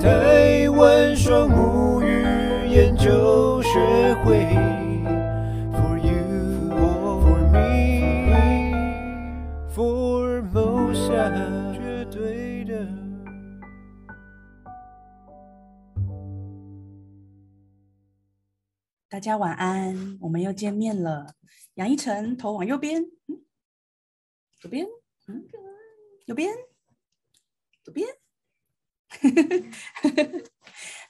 台湾双母语研究学会，For you or for me，For Mosa 绝对的。大家晚安，我们又见面了。杨一晨，头往右边，嗯，左边，嗯，右边，左边。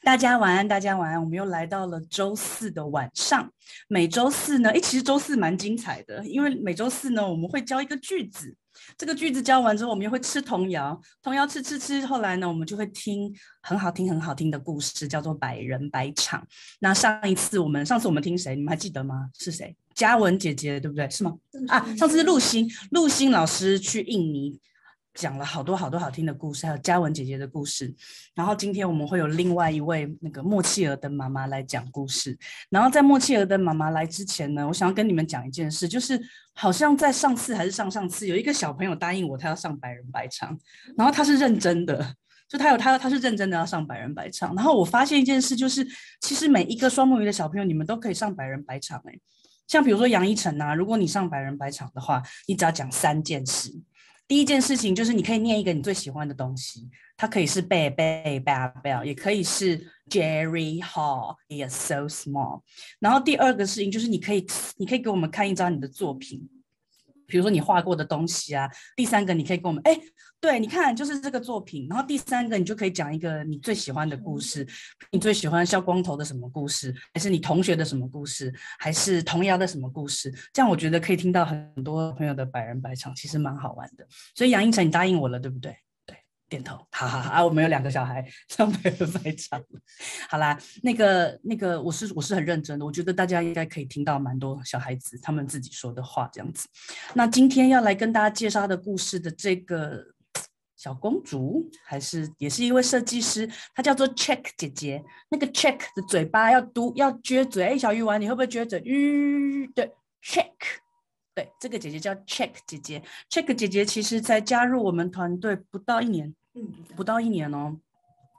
大家晚安，大家晚安。我们又来到了周四的晚上。每周四呢，诶，其实周四蛮精彩的，因为每周四呢，我们会教一个句子。这个句子教完之后，我们又会吃童谣，童谣吃吃吃。后来呢，我们就会听很好听、很好听的故事，叫做百人百场。那上一次我们，上次我们听谁？你们还记得吗？是谁？嘉文姐姐，对不对？是吗？啊，上次是陆星，陆星老师去印尼。讲了好多好多好听的故事，还有嘉文姐姐的故事。然后今天我们会有另外一位那个莫契尔的妈妈来讲故事。然后在莫契尔的妈妈来之前呢，我想要跟你们讲一件事，就是好像在上次还是上上次，有一个小朋友答应我，他要上百人百场，然后他是认真的，就他有他他是认真的要上百人百场。然后我发现一件事，就是其实每一个双母语的小朋友，你们都可以上百人百场诶。像比如说杨一晨啊，如果你上百人百场的话，你只要讲三件事。第一件事情就是你可以念一个你最喜欢的东西，它可以是 Bear Bear Bear Bear，也可以是 Jerry Hall is so small。然后第二个事情就是你可以你可以给我们看一张你的作品，比如说你画过的东西啊。第三个你可以跟我们哎。对，你看，就是这个作品。然后第三个，你就可以讲一个你最喜欢的故事。你最喜欢肖光头的什么故事？还是你同学的什么故事？还是童谣的什么故事？这样我觉得可以听到很多朋友的百人百场，其实蛮好玩的。所以杨应成，你答应我了，对不对？点头。好好好啊，我们有两个小孩上百人百场。好啦，那个那个，我是我是很认真的。我觉得大家应该可以听到蛮多小孩子他们自己说的话，这样子。那今天要来跟大家介绍的故事的这个。小公主还是也是一位设计师，她叫做 Check 姐姐。那个 Check 的嘴巴要嘟要撅嘴，哎，小鱼丸，你会不会撅嘴？吁，对，Check，对，这个姐姐叫 Check 姐姐。Check 姐姐其实才加入我们团队不到一年，嗯，不到一年哦。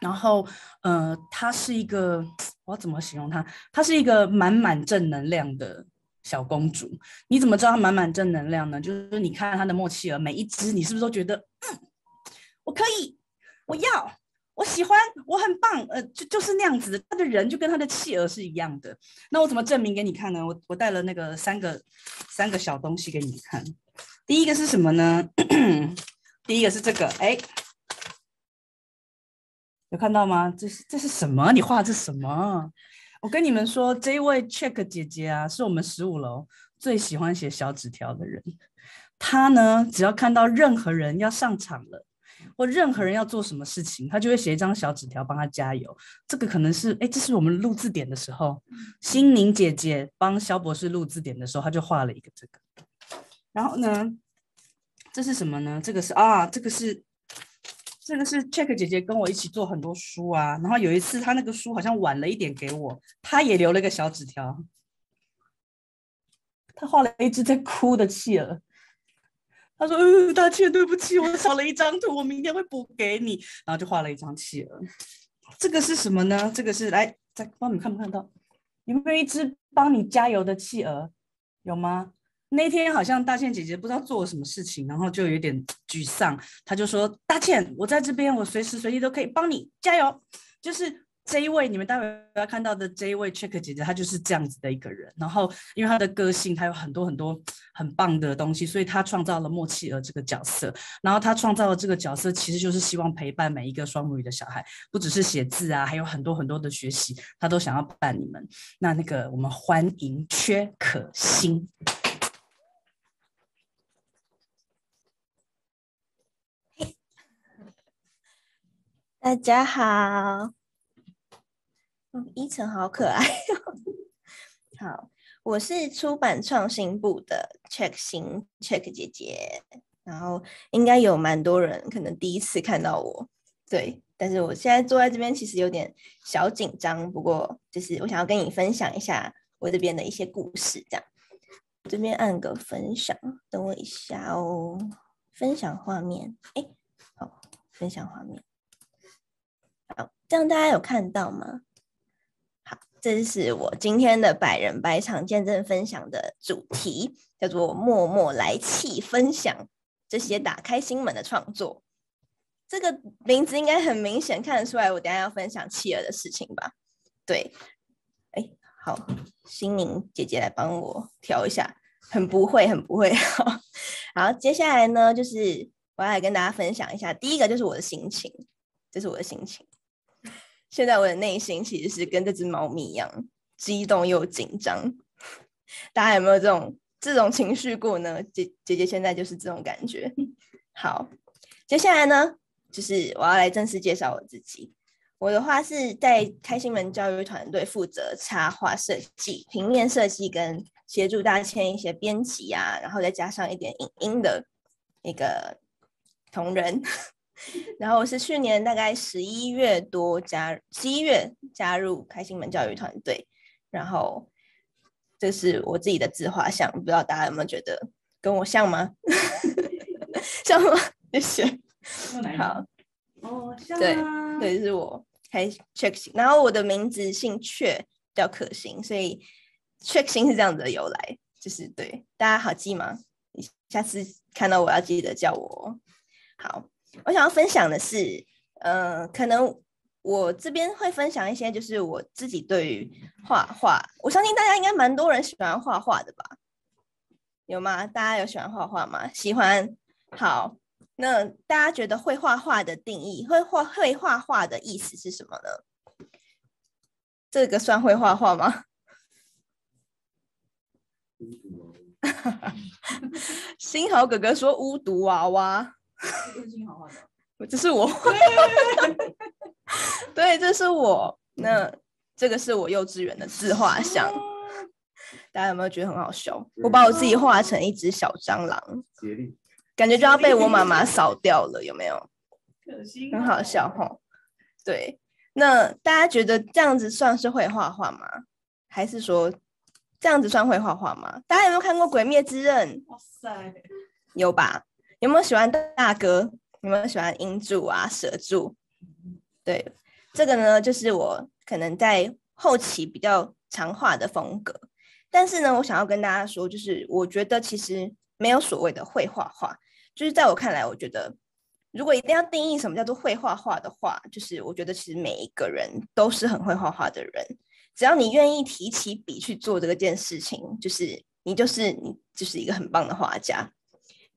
然后，呃，她是一个，我要怎么形容她？她是一个满满正能量的小公主。你怎么知道她满满正能量呢？就是你看她的莫契尔，每一只你是不是都觉得，嗯？我可以，我要，我喜欢，我很棒，呃，就就是那样子的。他的人就跟他的企鹅是一样的。那我怎么证明给你看呢？我我带了那个三个三个小东西给你看。第一个是什么呢？第一个是这个，哎，有看到吗？这是这是什么？你画的这是什么？我跟你们说，这位 Check 姐姐啊，是我们十五楼最喜欢写小纸条的人。她呢，只要看到任何人要上场了。或任何人要做什么事情，她就会写一张小纸条帮他加油。这个可能是，哎，这是我们录字典的时候，心宁姐姐帮肖博士录字典的时候，她就画了一个这个。然后呢，这是什么呢？这个是啊，这个是这个是 Check 姐姐跟我一起做很多书啊。然后有一次她那个书好像晚了一点给我，她也留了一个小纸条，他画了一只在哭的企鹅。他说：“呃，大倩，对不起，我少了一张图，我明天会补给你。”然后就画了一张企鹅。这个是什么呢？这个是来再帮你看不看到？有没有一只帮你加油的企鹅？有吗？那天好像大倩姐姐不知道做了什么事情，然后就有点沮丧。她就说：“大倩，我在这边，我随时随地都可以帮你加油。”就是。这一位你们待会要看到的这一位 Check 姐姐，她就是这样子的一个人。然后，因为她的个性，她有很多很多很棒的东西，所以她创造了默契尔这个角色。然后，她创造了这个角色，其实就是希望陪伴每一个双母语的小孩，不只是写字啊，还有很多很多的学习，她都想要伴你们。那那个，我们欢迎缺可欣。大家好。嗯，依晨好可爱哦。好，我是出版创新部的 Check 新 Check 姐姐，然后应该有蛮多人可能第一次看到我，对，但是我现在坐在这边其实有点小紧张，不过就是我想要跟你分享一下我这边的一些故事，这样，这边按个分享，等我一下哦，分享画面，哎，好，分享画面。这样大家有看到吗？好，这是我今天的百人百场见证分享的主题，叫做“默默来气分享这些打开心门的创作”。这个名字应该很明显看得出来，我等下要分享企鹅的事情吧？对，哎，好，心灵姐姐来帮我调一下，很不会，很不会。好，接下来呢，就是我要来跟大家分享一下，第一个就是我的心情，这是我的心情。现在我的内心其实是跟这只猫咪一样，激动又紧张。大家有没有这种这种情绪过呢？姐姐姐现在就是这种感觉。好，接下来呢，就是我要来正式介绍我自己。我的话是在开心门教育团队负责插画设计、平面设计跟协助大家签一些编辑啊，然后再加上一点影音的一个同仁。然后我是去年大概十一月多加十一月加入开心门教育团队，然后这是我自己的自画像，不知道大家有没有觉得跟我像吗？像吗？谢谢。好，哦，像对对，是我开 check 星，然后我的名字姓阙，叫可心，所以 check 星是这样子的由来，就是对大家好记吗？你下次看到我要记得叫我好。我想要分享的是，嗯、可能我这边会分享一些，就是我自己对于画画，我相信大家应该蛮多人喜欢画画的吧？有吗？大家有喜欢画画吗？喜欢。好，那大家觉得会画画的定义，会画会画画的意思是什么呢？这个算会画画吗？新豪哥哥说巫毒娃娃。这是我，对，这是我。那这个是我幼稚园的自画像，大家有没有觉得很好笑？我把我自己画成一只小蟑螂，感觉就要被我妈妈扫掉了，有没有？很好笑哈。对，那大家觉得这样子算是会画画吗？还是说这样子算会画画吗？大家有没有看过《鬼灭之刃》？哇塞，有吧？有没有喜欢大哥？有没有喜欢音柱啊、蛇柱？对，这个呢，就是我可能在后期比较常画的风格。但是呢，我想要跟大家说，就是我觉得其实没有所谓的会画画。就是在我看来，我觉得如果一定要定义什么叫做会画画的话，就是我觉得其实每一个人都是很会画画的人。只要你愿意提起笔去做这个件事情，就是你就是你就是一个很棒的画家。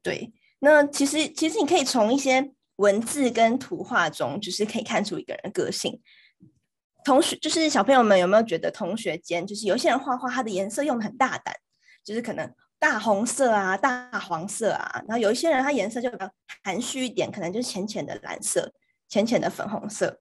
对。那其实，其实你可以从一些文字跟图画中，就是可以看出一个人的个性。同学，就是小朋友们有没有觉得同学间，就是有些人画画，他的颜色用的很大胆，就是可能大红色啊、大黄色啊，然后有一些人他颜色就比较含蓄一点，可能就是浅浅的蓝色、浅浅的粉红色。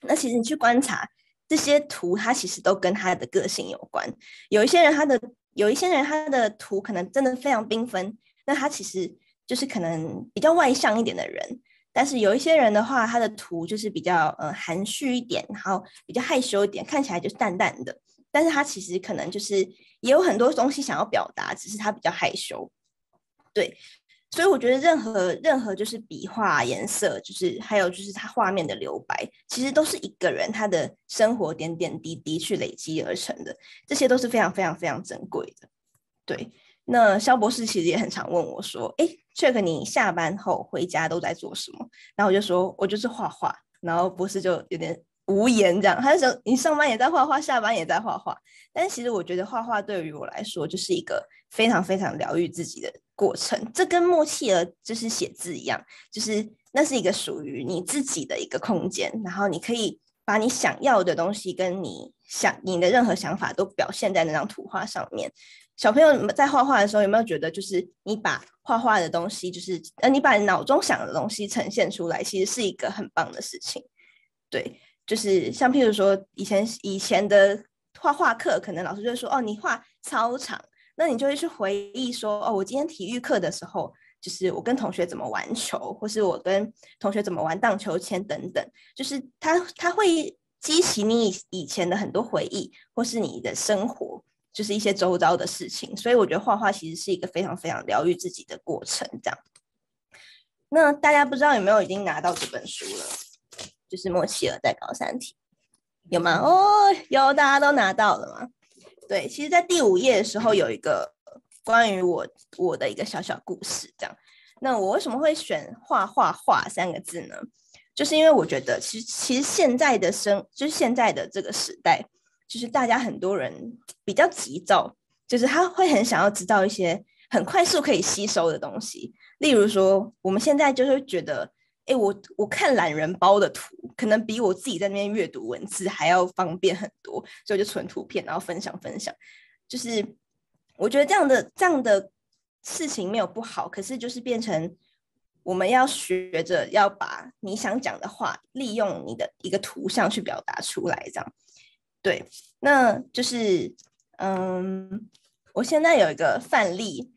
那其实你去观察这些图，它其实都跟他的个性有关。有一些人他的，有一些人他的图可能真的非常缤纷，那他其实。就是可能比较外向一点的人，但是有一些人的话，他的图就是比较呃含蓄一点，然后比较害羞一点，看起来就是淡淡的，但是他其实可能就是也有很多东西想要表达，只是他比较害羞。对，所以我觉得任何任何就是笔画、颜色，就是还有就是他画面的留白，其实都是一个人他的生活点点滴滴去累积而成的，这些都是非常非常非常珍贵的。对。那肖博士其实也很常问我说：“哎，Check 你下班后回家都在做什么？”然后我就说：“我就是画画。”然后博士就有点无言，这样他就说：“你上班也在画画，下班也在画画。”但其实我觉得画画对于我来说就是一个非常非常疗愈自己的过程。这跟默契儿就是写字一样，就是那是一个属于你自己的一个空间，然后你可以把你想要的东西跟你想你的任何想法都表现在那张图画上面。小朋友在画画的时候，有没有觉得，就是你把画画的东西，就是呃，你把脑中想的东西呈现出来，其实是一个很棒的事情。对，就是像譬如说，以前以前的画画课，可能老师就会说，哦，你画操场，那你就会去回忆说，哦，我今天体育课的时候，就是我跟同学怎么玩球，或是我跟同学怎么玩荡秋千等等，就是他他会激起你以以前的很多回忆，或是你的生活。就是一些周遭的事情，所以我觉得画画其实是一个非常非常疗愈自己的过程。这样，那大家不知道有没有已经拿到这本书了？就是莫契尔在高三题，有吗？哦，有，大家都拿到了吗？对，其实，在第五页的时候有一个关于我我的一个小小故事，这样。那我为什么会选画画画三个字呢？就是因为我觉得，其实其实现在的生，就是现在的这个时代，就是大家很多人比较急躁，就是他会很想要知道一些很快速可以吸收的东西。例如说，我们现在就会觉得，哎，我我看懒人包的图，可能比我自己在那边阅读文字还要方便很多，所以我就存图片，然后分享分享。就是我觉得这样的这样的。事情没有不好，可是就是变成我们要学着要把你想讲的话，利用你的一个图像去表达出来，这样。对，那就是嗯，我现在有一个范例，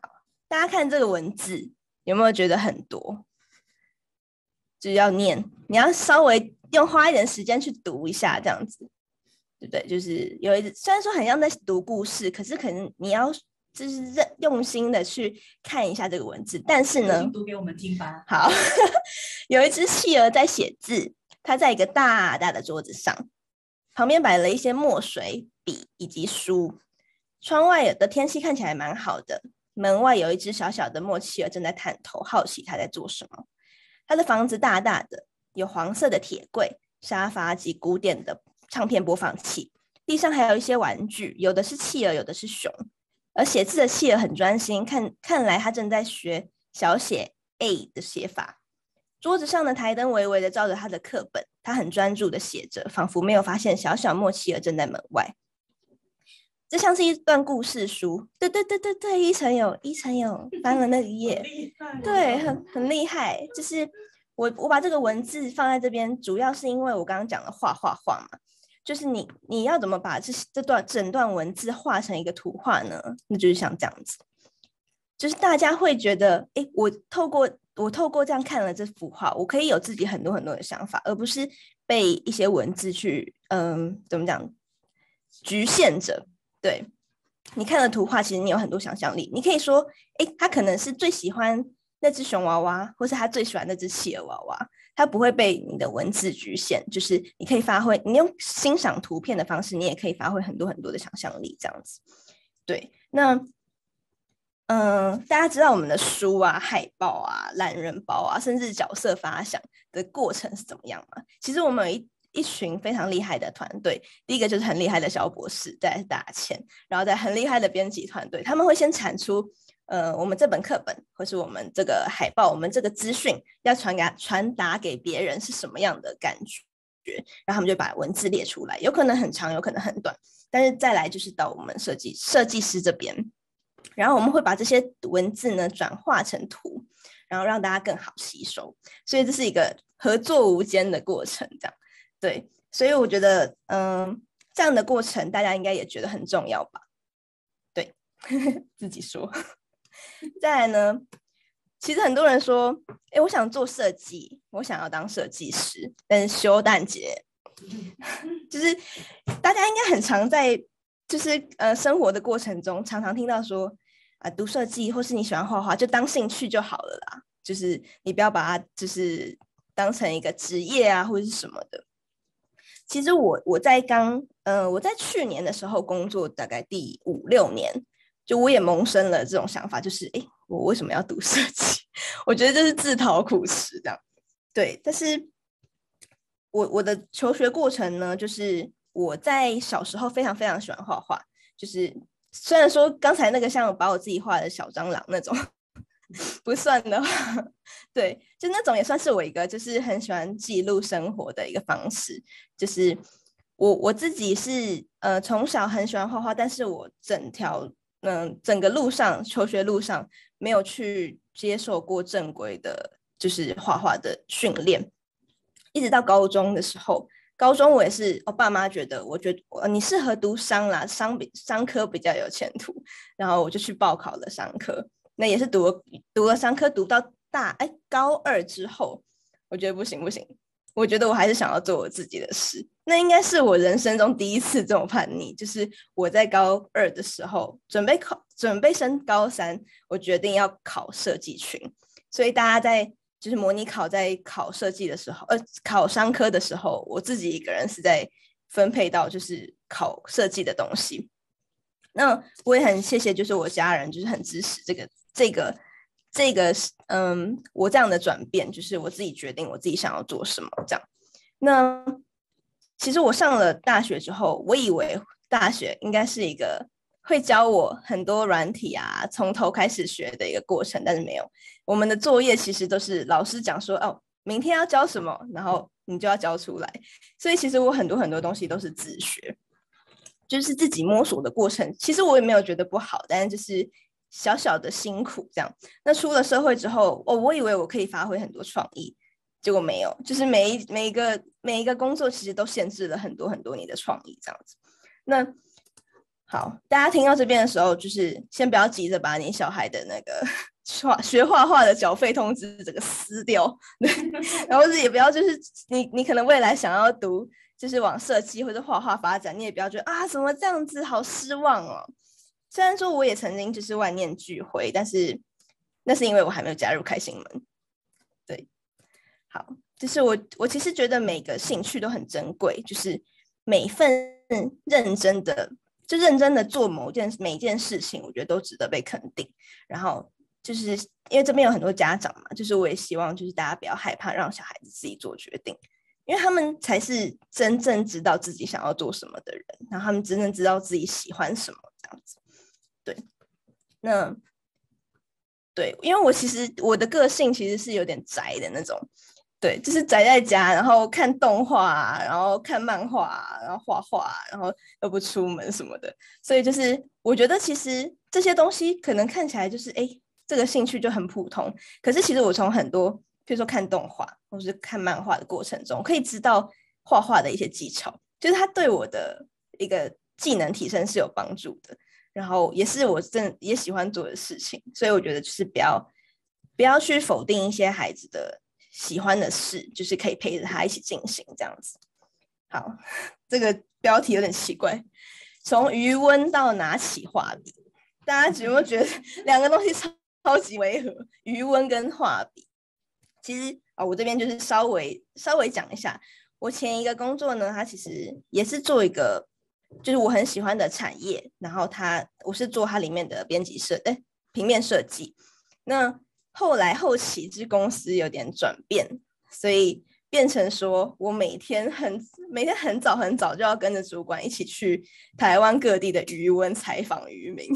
好，大家看这个文字有没有觉得很多？就要念，你要稍微用花一点时间去读一下，这样子，对不对？就是有一，虽然说很像在读故事，可是可能你要。就是认用心的去看一下这个文字，但是呢，读给我们听吧。好，有一只企鹅在写字，它在一个大大的桌子上，旁边摆了一些墨水、笔以及书。窗外的天气看起来蛮好的，门外有一只小小的莫企鹅正在探头，好奇它在做什么。它的房子大大的，有黄色的铁柜、沙发及古典的唱片播放器，地上还有一些玩具，有的是企鹅，有的是熊。而写字的企鹅很专心，看看来他正在学小写 A 的写法。桌子上的台灯微微的照着他的课本，他很专注的写着，仿佛没有发现小小莫奇尔正在门外。这像是一段故事书。对对对对对，依晨有依晨有翻了那一页，对，很很厉害。就是我我把这个文字放在这边，主要是因为我刚刚讲了画画画嘛。就是你，你要怎么把这这段整段文字画成一个图画呢？那就是像这样子，就是大家会觉得，哎，我透过我透过这样看了这幅画，我可以有自己很多很多的想法，而不是被一些文字去，嗯，怎么讲，局限着。对，你看了图画，其实你有很多想象力，你可以说，哎，他可能是最喜欢那只熊娃娃，或是他最喜欢那只企鹅娃娃。它不会被你的文字局限，就是你可以发挥，你用欣赏图片的方式，你也可以发挥很多很多的想象力，这样子。对，那嗯、大家知道我们的书啊、海报啊、懒人包啊，甚至角色发想的过程是怎么样吗？其实我们有一一群非常厉害的团队，第一个就是很厉害的小博士，再来是大千，然后再很厉害的编辑团队，他们会先产出。呃，我们这本课本，或是我们这个海报，我们这个资讯要传给传达给别人是什么样的感觉？然后他们就把文字列出来，有可能很长，有可能很短。但是再来就是到我们设计设计师这边，然后我们会把这些文字呢转化成图，然后让大家更好吸收。所以这是一个合作无间的过程，这样对。所以我觉得，嗯、这样的过程大家应该也觉得很重要吧？对，自己说。再来呢，其实很多人说，哎，我想做设计，我想要当设计师，但是修蛋姐，就是大家应该很常在，就是呃生活的过程中，常常听到说，啊、读设计或是你喜欢画画，就当兴趣就好了啦，就是你不要把它就是当成一个职业啊，或者是什么的。其实我我在刚，呃，我在去年的时候工作，大概第五六年。就我也萌生了这种想法，就是哎，我为什么要读设计？我觉得这是自讨苦吃这样。对，但是我我的求学过程呢，就是我在小时候非常非常喜欢画画，就是虽然说刚才那个像把我自己画的小蟑螂那种 不算的话，对，就那种也算是我一个就是很喜欢记录生活的一个方式。就是我我自己是呃从小很喜欢画画，但是我整条。嗯，整个路上求学路上没有去接受过正规的，就是画画的训练，一直到高中的时候，高中我也是，我爸妈觉得，我觉得你适合读商啦，商比商科比较有前途，然后我就去报考了商科，那也是读了读了商科，读到大哎高二之后，我觉得不行不行。我觉得我还是想要做我自己的事，那应该是我人生中第一次这么叛逆，就是我在高二的时候准备考，准备升高三，我决定要考设计群。所以大家在就是模拟考在考设计的时候，呃，考商科的时候，我自己一个人是在分配到就是考设计的东西。那我也很谢谢，就是我家人就是很支持这个这个这个嗯，我这样的转变，就是我自己决定我自己想要做什么这样。那其实我上了大学之后，我以为大学应该是一个。会教我很多软体啊，从头开始学的一个过程，但是没有。我们的作业其实都是老师讲说，哦，明天要教什么，然后你就要教出来。所以其实我很多很多东西都是自学，就是自己摸索的过程。其实我也没有觉得不好，但是就是小小的辛苦这样。那出了社会之后，哦，我以为我可以发挥很多创意，结果没有。就是每一每一个每一个工作其实都限制了很多很多你的创意这样子。那。好，大家听到这边的时候，就是先不要急着把你小孩的那个画学画画的缴费通知整个撕掉，然后是也不要就是你你可能未来想要读就是往设计或者画画发展，你也不要觉得啊怎么这样子好失望哦。虽然说我也曾经就是万念俱灰，但是那是因为我还没有加入开心门。对，好，就是我我其实觉得每个兴趣都很珍贵，就是每份认真的。就认真的做某件每一件事情，我觉得都值得被肯定。然后就是因为这边有很多家长嘛，就是我也希望就是大家不要害怕让小孩子自己做决定，因为他们才是真正知道自己想要做什么的人，然后他们真正知道自己喜欢什么这样子。对，那对，因为我其实我的个性其实是有点宅的那种。对，就是宅在家，然后看动画，然后看漫画，然后画画，然后又不出门什么的。所以就是我觉得其实这些东西可能看起来就是哎，这个兴趣就很普通。可是其实我从很多，比如说看动画或是看漫画的过程中，可以知道画画的一些技巧，就是它对我的一个技能提升是有帮助的。然后也是我正也喜欢做的事情。所以我觉得就是不要不要去否定一些孩子的。喜欢的事就是可以陪着他一起进行这样子。好，这个标题有点奇怪，从余温到拿起画笔，大家有没有觉得两个东西超超级违和？余温跟画笔，其实啊、我这边就是稍微稍微讲一下，我前一个工作呢，它其实也是做一个，就是我很喜欢的产业，然后它我是做它里面的编辑设，哎，平面设计，那。后来后期之公司有点转变，所以变成说我每天很每天很早很早就要跟着主管一起去台湾各地的渔塭采访渔民，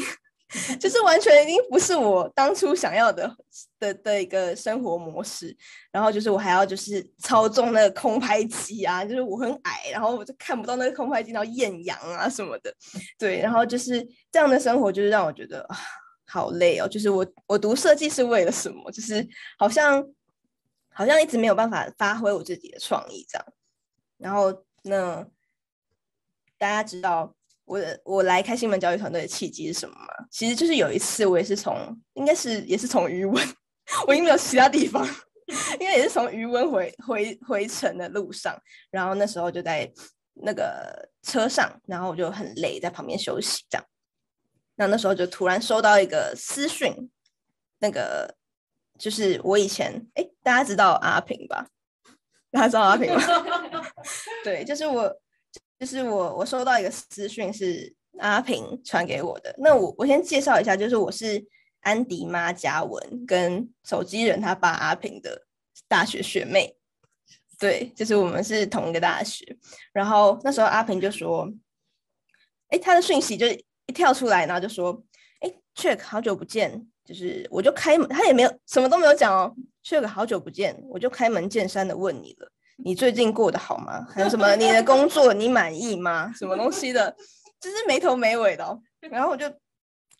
就是完全已经不是我当初想要的的的一个生活模式。然后就是我还要就是操纵那个空拍机啊，就是我很矮，然后我就看不到那个空拍机，然后艳阳啊什么的，对，然后就是这样的生活，就是让我觉得。好累哦，就是我我读设计是为了什么？就是好像好像一直没有办法发挥我自己的创意这样。然后那大家知道我我来开心门教育团队的契机是什么吗？其实就是有一次我也是从应该是也是从余温，我应该没有其他地方，应该也是从余温回回回程的路上。然后那时候就在那个车上，然后我就很累，在旁边休息这样。那那时候就突然收到一个私讯，那个就是我以前哎，大家知道阿平吧？大家知道阿平吗？对，就是我，就是我，我收到一个私讯是阿平传给我的。那我我先介绍一下，就是我是安迪妈嘉文跟手机人他爸阿平的大学学妹，对，就是我们是同一个大学。然后那时候阿平就说，哎，他的讯息就。一跳出来，然后就说：“哎，Check，好久不见，就是我就开门，他也没有什么都没有讲哦。Check，好久不见，我就开门见山的问你了，你最近过得好吗？还有什么你的工作你满意吗？什么东西的，就是没头没尾的哦。然后我就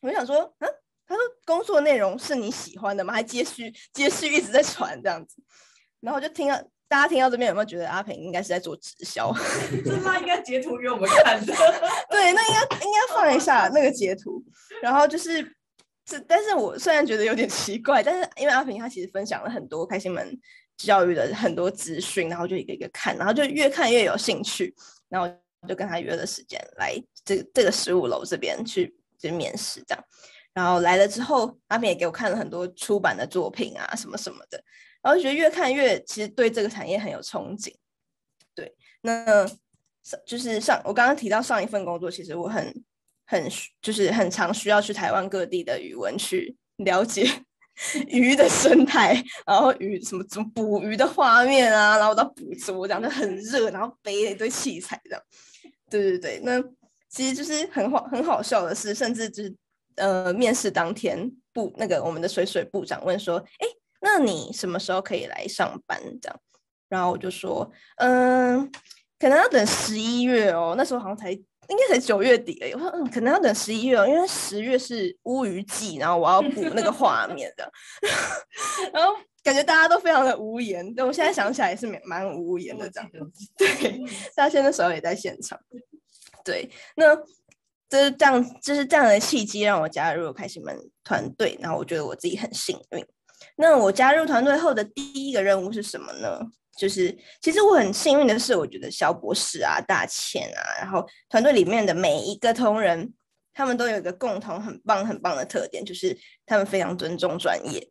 我想说，嗯，他说工作内容是你喜欢的吗？还接续接续一直在传这样子，然后我就听到。”大家听到这边有没有觉得阿平应该是在做直销？这 他应该截图给我们看的。对，那应该应该放一下那个截图。然后就是这，但是我虽然觉得有点奇怪，但是因为阿平他其实分享了很多开心门教育的很多资讯，然后就一个一个看，然后就越看越有兴趣，然后就跟他约了时间来这这个十五楼这边去就面试这样。然后来了之后，阿平也给我看了很多出版的作品啊什么什么的。然后觉得越看越其实对这个产业很有憧憬。对，那就是上我刚刚提到上一份工作，其实我很很就是很常需要去台湾各地的语文去了解 鱼的生态，然后鱼什么怎么捕鱼的画面啊，然后到捕捉这样就很热，然后背了一堆器材这样。对对对，那其实就是很好很好笑的是，甚至就是呃面试当天部那个我们的水水部长问说，哎，那你什么时候可以来上班这样？然后我就说，嗯，可能要等十一月哦，那时候好像才应该才九月底而已。我说，嗯，可能要等十一月哦，因为十月是乌鱼季，然后我要补那个画面的。然后感觉大家都非常的无言，但我现在想起来也是蛮蛮无言的这样。对，大家那时候也在现场。对，那就是这样，就是这样的契机让我加入开心门团队，然后我觉得我自己很幸运。那我加入团队后的第一个任务是什么呢？就是，其实我很幸运的是，我觉得肖博士啊、大倩啊，然后团队里面的每一个同仁，他们都有一个共同很棒、很棒的特点，就是他们非常尊重专业。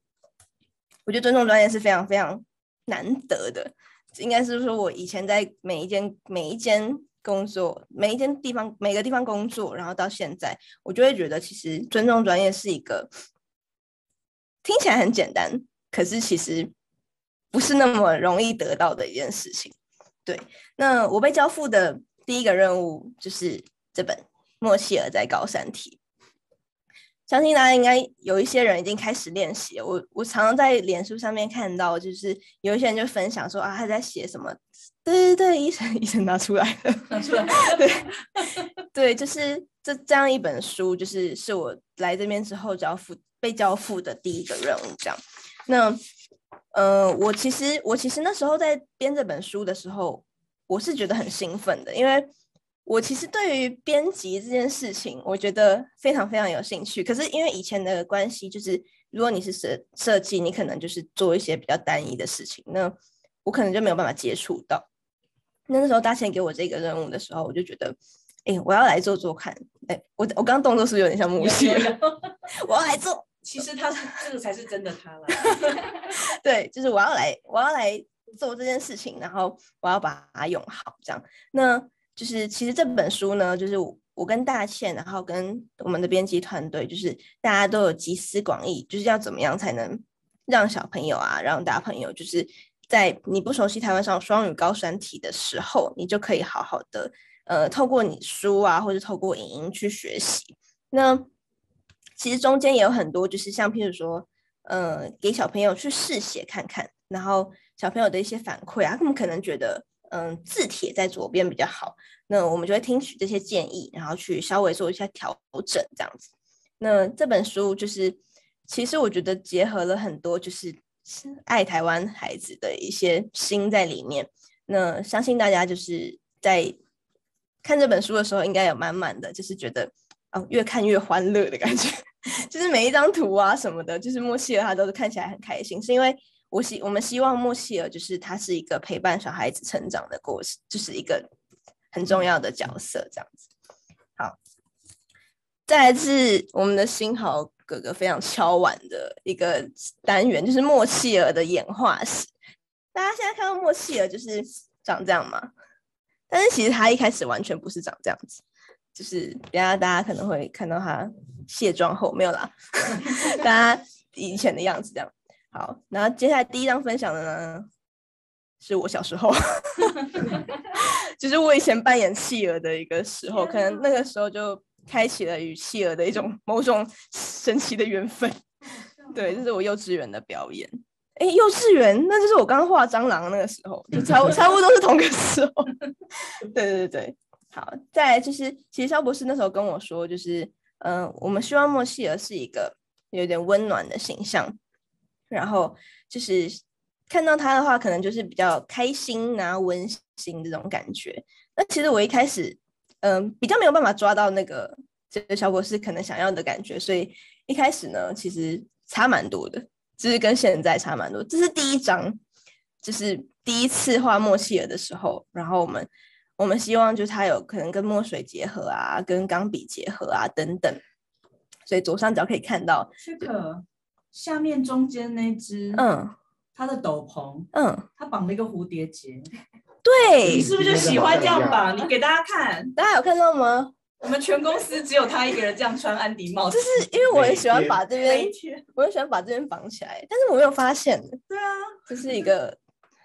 我觉得尊重专业是非常非常难得的，应该是说，我以前在每一间每一间工作、每一间地方、每个地方工作，然后到现在，我就会觉得，其实尊重专业是一个听起来很简单，可是其实。不是那么容易得到的一件事情，对。那我被交付的第一个任务就是这本《莫契尔在高山体》，相信大家应该有一些人已经开始练习。我我常常在脸书上面看到，就是有一些人就分享说啊，他在写什么？对对对，医生医生拿出来了，拿出来。对对，就是这这样一本书，就是是我来这边之后交付被交付的第一个任务，这样。那。呃，我其实我其实那时候在编这本书的时候，我是觉得很兴奋的，因为我其实对于编辑这件事情，我觉得非常非常有兴趣。可是因为以前的关系，就是如果你是设设计，你可能就是做一些比较单一的事情，那我可能就没有办法接触到。那那时候大千给我这个任务的时候，我就觉得，哎，我要来做做看。哎，我我刚刚动作是不是有点像木西？我要来做。其实他这个才是真的他了，对，就是我要来，我要来做这件事情，然后我要把它用好，这样。那就是其实这本书呢，就是我，我跟大倩，然后跟我们的编辑团队，就是大家都有集思广益，就是要怎么样才能让小朋友啊，让大朋友，就是在你不熟悉台湾上双语高山体的时候，你就可以好好的，呃，透过你书啊，或者透过影音去学习。那其实中间也有很多，就是像譬如说，呃，给小朋友去试写看看，然后小朋友的一些反馈啊，他们可能觉得，嗯、字帖在左边比较好，那我们就会听取这些建议，然后去稍微做一下调整，这样子。那这本书就是，其实我觉得结合了很多就是爱台湾孩子的一些心在里面。那相信大家就是在看这本书的时候，应该有满满的就是觉得。哦，越看越欢乐的感觉，就是每一张图啊什么的，就是莫西尔他都是看起来很开心，是因为我希我们希望莫西尔就是他是一个陪伴小孩子成长的过程，就是一个很重要的角色这样子。好，再来是我们的新豪哥哥非常敲碗的一个单元，就是莫西尔的演化史。大家现在看到莫西尔就是长这样吗？但是其实他一开始完全不是长这样子。就是，等下大家可能会看到他卸妆后没有啦，大家以前的样子这样。好，然后接下来第一张分享的呢，是我小时候，就是我以前扮演企鹅的一个时候，可能那个时候就开启了与企鹅的一种某种神奇的缘分。对，这是我幼稚园的表演。哎，幼稚园，那就是我刚刚画蟑螂那个时候，就差不差不多都是同个时候。对对对。好，再来就是，其实肖博士那时候跟我说，就是，嗯、我们希望莫西尔是一个有点温暖的形象，然后就是看到他的话，可能就是比较开心然后温馨这种感觉。那其实我一开始，嗯、比较没有办法抓到那个这个肖博士可能想要的感觉，所以一开始呢，其实差蛮多的，就是跟现在差蛮多。这是第一张，就是第一次画莫西尔的时候，然后我们。我们希望就是它有可能跟墨水结合啊，跟钢笔结合啊等等，所以左上角可以看到这个下面中间那只，嗯，它的斗篷，嗯，它绑了一个蝴蝶结，对你，是不是就喜欢这样绑？你给大家看，大家有看到吗？我们全公司只有他一个人这样穿安迪帽子，就是因为我很喜欢把这边，我很喜欢把这边绑起来，但是我没有发现，对啊，这是一个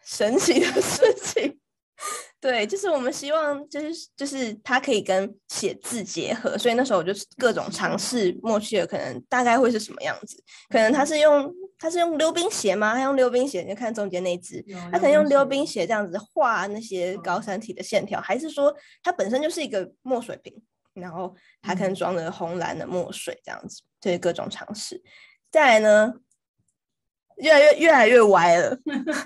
神奇的事情。对，就是我们希望，就是就是它可以跟写字结合，所以那时候我就各种尝试默契尔可能大概会是什么样子，可能它是用它是用溜冰鞋吗？它用溜冰鞋，你就看中间那只，它可能用溜冰鞋这样子画那些高山体的线条，还是说它本身就是一个墨水瓶，然后它可能装着红蓝的墨水这样子，这些各种尝试。再来呢？越来越越来越歪了，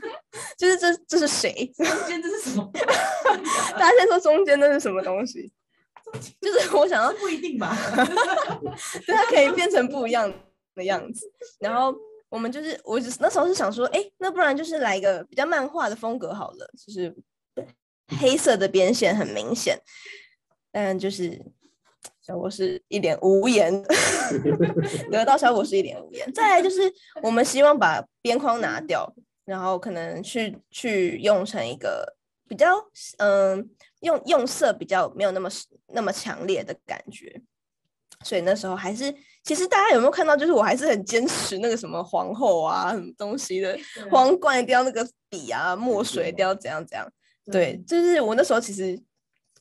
就是这这是谁？中间这是什么？大家先说中间那是什么东西？就是我想要不一定吧，对，它可以变成不一样的样子。然后我们就是，我只那时候是想说，哎、欸，那不然就是来一个比较漫画的风格好了，就是黑色的边线很明显，但就是。小博士一脸无言，得到小博士一脸无言。再来就是，我们希望把边框拿掉，然后可能去去用成一个比较嗯、呃，用用色比较没有那么那么强烈的感觉。所以那时候还是，其实大家有没有看到？就是我还是很坚持那个什么皇后啊，什么东西的皇冠一定要那个笔啊，墨水一定要怎样怎样。对，就是我那时候其实。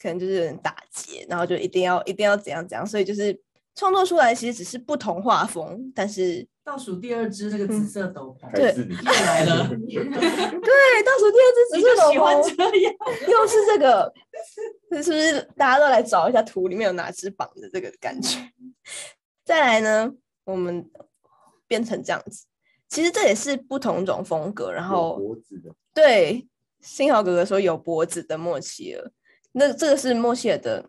可能就是有点打结，然后就一定要一定要怎样怎样，所以就是创作出来其实只是不同画风，但是倒数第二支那个紫色斗篷，对，又来了，对，倒数第二支紫色斗篷，喜欢这样，又是这个，是不是大家都来找一下图里面有哪只绑的这个感觉？再来呢，我们变成这样子，其实这也是不同种风格，然后脖子的，对，幸好哥哥说有脖子的默契尔。那这个是默契尔的，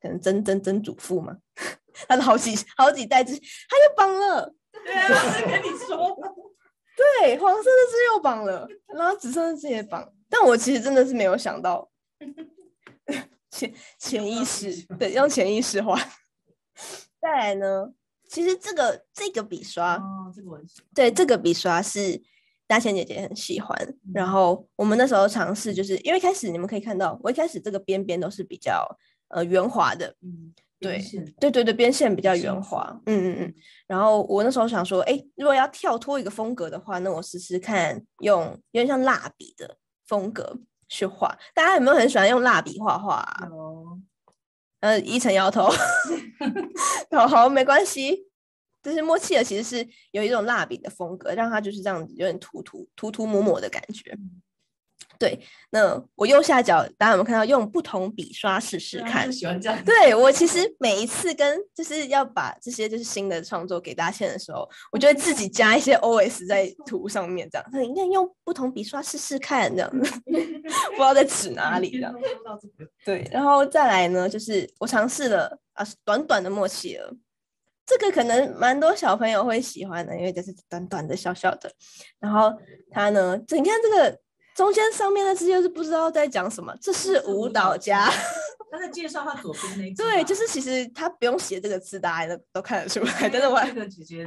可能曾曾曾祖父嘛，他的好几好几代之，他又绑了。对啊，我是跟你说，对，黄色的字又绑了，然后紫色的字也绑。但我其实真的是没有想到，潜潜意识，对，用潜意识画。再来呢，其实这个这个笔刷，哦，这个我对，这个笔刷是。大千姐姐很喜欢，然后我们那时候尝试，就是因为一开始你们可以看到，我一开始这个边边都是比较呃圆滑的，嗯，对，对对对，边线比较圆滑，嗯嗯嗯。然后我那时候想说，哎，如果要跳脱一个风格的话，那我试试看用有点像蜡笔的风格去画。大家有没有很喜欢用蜡笔画画啊？有。呃，一层摇头，好好，没关系。就是默契尔其实是有一种蜡笔的风格，让它就是这样子有点涂涂涂涂抹抹的感觉。对，那我右下角大家有没有看到用不同笔刷试试看？喜欢这样。对，我其实每一次跟就是要把这些就是新的创作给大家看的时候，我就会自己加一些 OS 在图上面，这样。那你看用不同笔刷试试看，这样子，不知道在指哪里这样。对，然后再来呢，就是我尝试了啊，短短的默契尔。这个可能蛮多小朋友会喜欢的，因为这是短短的、小小的。然后它呢，你看这个中间上面的字就是不知道在讲什么。这是舞蹈家，他在介绍他左边那。对，就是其实他不用写这个字，大家都都看得出来。但是我这个姐姐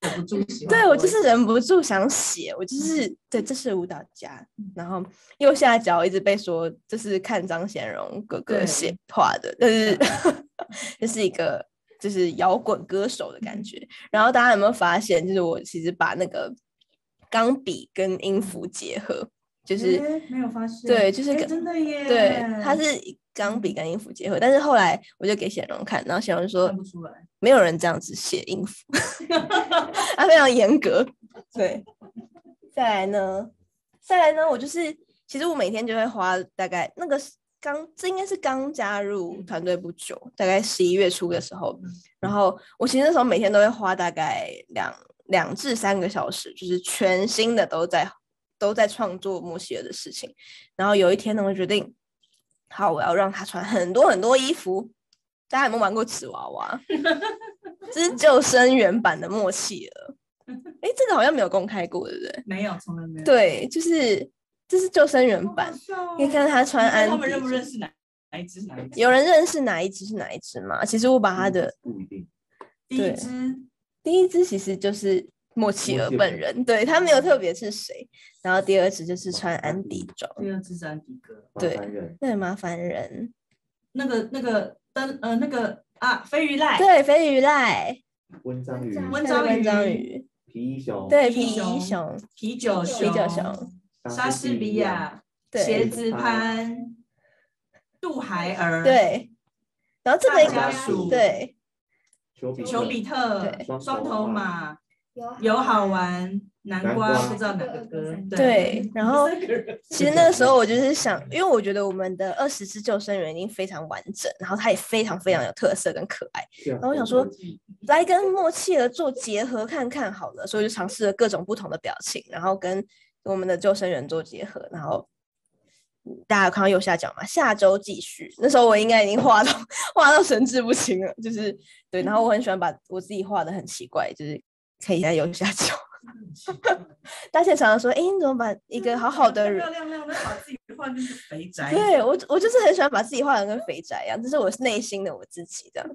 忍不住喜欢。对，我就是忍不住想写，我就是、嗯、对，这是舞蹈家。然后右下角一直被说这是看张贤荣哥哥写画的，但是 这是一个。就是摇滚歌手的感觉，然后大家有没有发现，就是我其实把那个钢笔跟音符结合，就是没有发现，对，就是真的耶，对，它是钢笔跟音符结合，但是后来我就给显荣看，然后显荣说，没有人这样子写音符，他非常严格，对，再来呢，再来呢，我就是其实我每天就会花大概那个。刚，这应该是刚加入团队不久，大概十一月初的时候。然后我其实那时候每天都会花大概两两至三个小时，就是全新的都在都在创作莫西尔的事情。然后有一天呢，我决定，好，我要让他穿很多很多衣服。大家有没有玩过纸娃娃？这是 救生员版的默契尔。哎，这个好像没有公开过，对不对？没有，从来没有。对，就是。这是救生员版，可以看到他穿安。他们认不认识哪哪一只是？哪一只？有人认识哪一只是哪一只吗？其实我把他的不一定。第一只，第一只其实就是莫契尔本人，对，他没有特别是谁。然后第二只就是穿安迪装，第二只是安迪哥，对，对，麻烦人。那个那个灯呃那个啊飞鱼赖，对，飞鱼赖，温章鱼，温章鱼，温章鱼，皮衣熊，对，皮衣熊，啤酒熊，啤酒熊，莎士比亚，茄子潘，杜海尔，对，然后这个家属，对，丘比特，双头马，有好玩。南瓜不知道哪个歌，对，然后 其实那个时候我就是想，因为我觉得我们的二十只救生员已经非常完整，然后它也非常非常有特色跟可爱，然后我想说来跟默契尔做结合看看好了，所以就尝试了各种不同的表情，然后跟我们的救生员做结合，然后大家有看到右下角嘛？下周继续，那时候我应该已经画到画到神志不清了，就是对，然后我很喜欢把我自己画的很奇怪，就是可以在右下角。大家常常说：“哎、欸，你怎么把一个好好的人漂亮亮的把自己画成肥宅？”对我，我就是很喜欢把自己画成跟肥宅一样，这是我内心的我自己这样。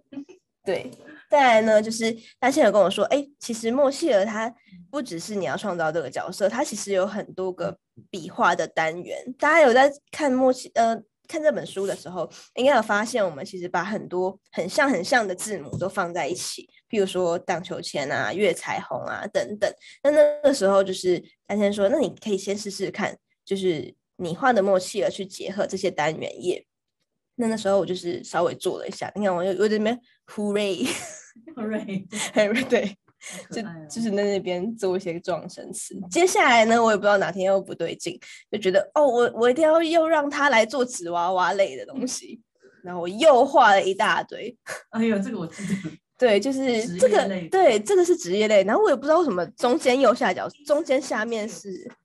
对，再来呢，就是大家有跟我说：“哎、欸，其实莫西尔他不只是你要创造这个角色，他其实有很多个笔画的单元。大家有在看莫西呃看这本书的时候，应该有发现，我们其实把很多很像很像的字母都放在一起。”譬如说荡秋千啊、月彩虹啊等等，那那个时候就是大先说，那你可以先试试看，就是你画的默契而去结合这些单元页。那那时候我就是稍微做了一下，你看我有 有点没 hooray，hooray，对，就就是在那边做一些状声词。接下来呢，我也不知道哪天又不对劲，就觉得哦，我我一定要又让他来做纸娃娃类的东西，然后我又画了一大堆。哎呦，这个我记得。对，就是这个，对，这个是职业类。然后我也不知道为什么中间右下角，中间下面是，哎，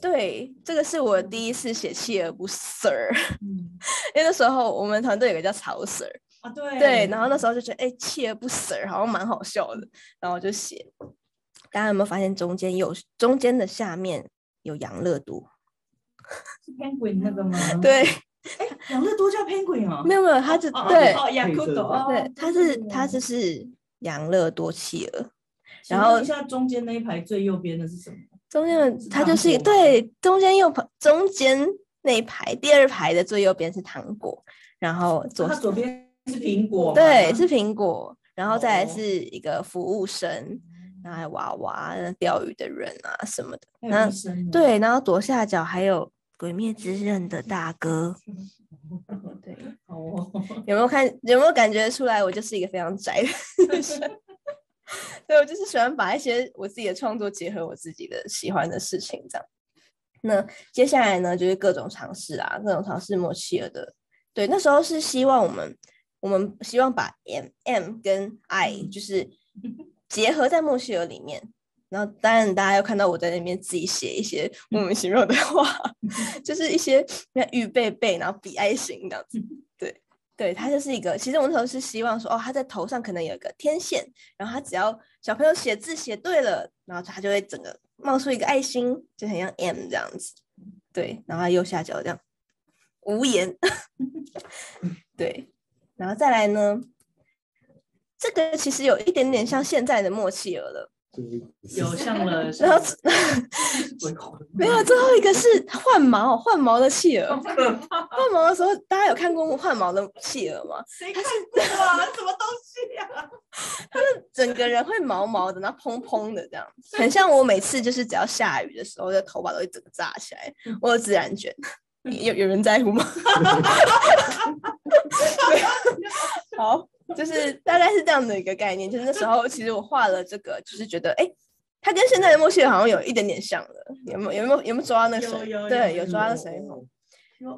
对，这个是我第一次写锲而不舍。嗯，因为那时候我们团队有个叫曹 Sir 啊，对，对，然后那时候就觉得，哎，锲而不舍好像蛮好笑的，然后就写。大家有没有发现中间有中间的下面有养乐多？是 Penguin 那个吗？对。哎，养乐多叫 Penguin 哦？没有没有，它是对，养乐多，对，它是它就是养乐多企鹅。然后，一下中间那一排最右边的是什么？中间它就是对，中间右排中间那一排第二排的最右边是糖果，然后左左边是苹果，对，是苹果，然后再来是一个服务生，然后还有娃娃、钓鱼的人啊什么的，然后对，然后左下角还有。鬼灭之刃的大哥，对，有没有看？有没有感觉出来？我就是一个非常宅的人，对，我就是喜欢把一些我自己的创作结合我自己的喜欢的事情，这样。那接下来呢，就是各种尝试啊，各种尝试默契尔的。对，那时候是希望我们，我们希望把 M M 跟 I 就是结合在默契尔里面。然后当然，大家要看到我在那边自己写一些莫名其妙的话，就是一些 预备备，然后比爱心这样子。对，它，就是一个。其实我们那时候是希望说，哦，他在头上可能有一个天线，然后他只要小朋友写字写对了，然后他就会整个冒出一个爱心，就很像 M 这样子。对，然后右下角这样无言。对，然后再来呢，这个其实有一点点像现在的默契了。有像了，然后 没有最后一个是换毛换毛的企鹅。换毛的时候，大家有看过换毛的企鹅吗？谁看过啊？什么东西呀？它是整个人会毛毛的，然后蓬蓬的这样，很像我每次就是只要下雨的时候，的头发都会整个炸起来。我有自然卷，有有人在乎吗？好。就是大概是这样的一个概念，就是那时候其实我画了这个，就是觉得哎，它跟现在的默契好像有一点点像了，有没有有没有有没有抓到那个谁？对，有抓到谁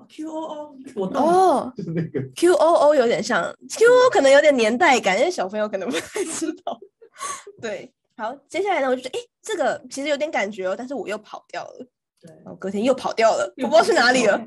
？Q O O，我哦，Q O O 有点像，Q O 可能有点年代感，因为小朋友可能不太知道。对，好，接下来呢，我就觉得哎，这个其实有点感觉哦，但是我又跑掉了，对，然后隔天又跑掉了，我不知道去哪里了。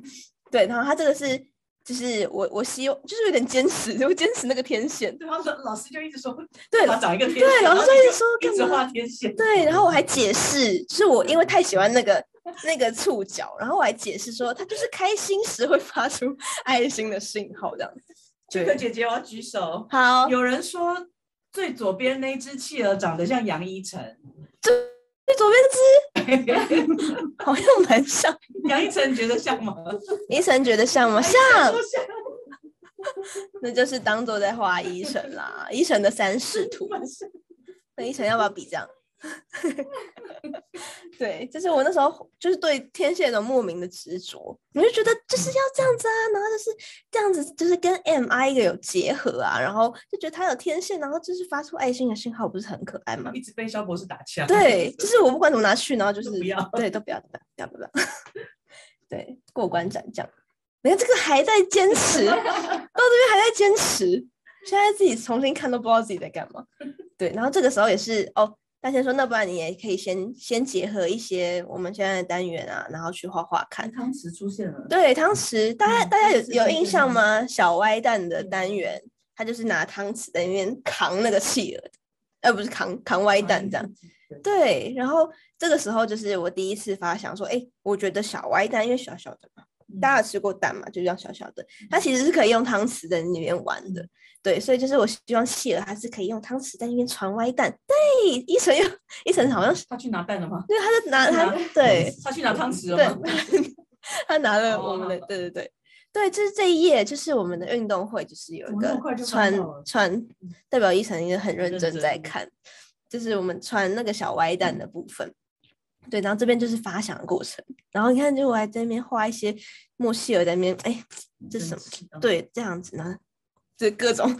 对，然后它这个是。就是我，我希望就是有点坚持，就坚持那个天线。对，然后老师就一直说，对，找一个天线。对，老师就一直说，一直画天线。对，然后我还解释，就是我因为太喜欢那个那个触角，然后我还解释说，它就是开心时会发出爱心的信号这样子。这个姐姐，我要举手。好，有人说最左边那只企鹅长得像杨一晨。最最左边吃，好像蛮像。杨一晨觉得像吗？一晨觉得像吗？像那就是当做在画一晨啦，一晨的三视图。那一晨要不要比这样？对，就是我那时候就是对天蝎的莫名的执着，我就觉得就是要这样子啊，然后就是这样子，就是跟 M I 的有结合啊，然后就觉得他有天线，然后就是发出爱心的信号，不是很可爱吗？一直被肖博士打枪。对，就是我不管怎么拿去，然后就是不要，对，都不要，不要，不要，不要。对，过关斩将，你看这个还在坚持，到这边还在坚持，现在自己重新看都不知道自己在干嘛。对，然后这个时候也是哦。他先说，那不然你也可以先先结合一些我们现在的单元啊，然后去画画看。汤匙出现了。对，汤匙，大家、嗯、大家有有印象吗？嗯、小歪蛋的单元，他就是拿汤匙在那边扛那个企鹅，而不是扛扛歪蛋这样。对，然后这个时候就是我第一次发想说，哎，我觉得小歪蛋因为小小的嘛，大家有吃过蛋嘛，就这样小小的，它其实是可以用汤匙在里面玩的。对，所以就是我希望企鹅还是可以用汤匙在那边传歪蛋。对，一晨又一晨好像是他去拿蛋了吗？对，他就拿他对，他去拿汤匙了吗？对，他拿了我们的，对对对对，就是这一页，就是我们的运动会，就是有一个传传代表一晨也很认真在看，就是我们传那个小歪蛋的部分。对，然后这边就是发想的过程，然后你看，就我还在那边画一些莫西尔在那边，哎，这是什么？对，这样子呢。就各种